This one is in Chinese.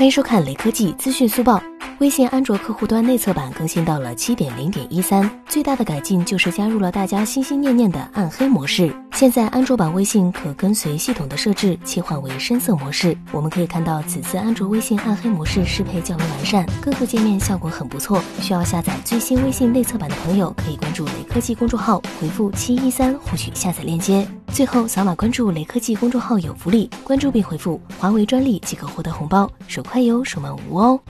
欢迎收看雷科技资讯速报。微信安卓客户端内测版更新到了七点零点一三，最大的改进就是加入了大家心心念念的暗黑模式。现在安卓版微信可跟随系统的设置切换为深色模式。我们可以看到，此次安卓微信暗黑模式适配较为完善，各个界面效果很不错。需要下载最新微信内测版的朋友，可以关注雷科技公众号，回复七一三获取下载链接。最后，扫码关注雷科技公众号有福利，关注并回复“华为专利”即可获得红包，手快有，手慢无哦。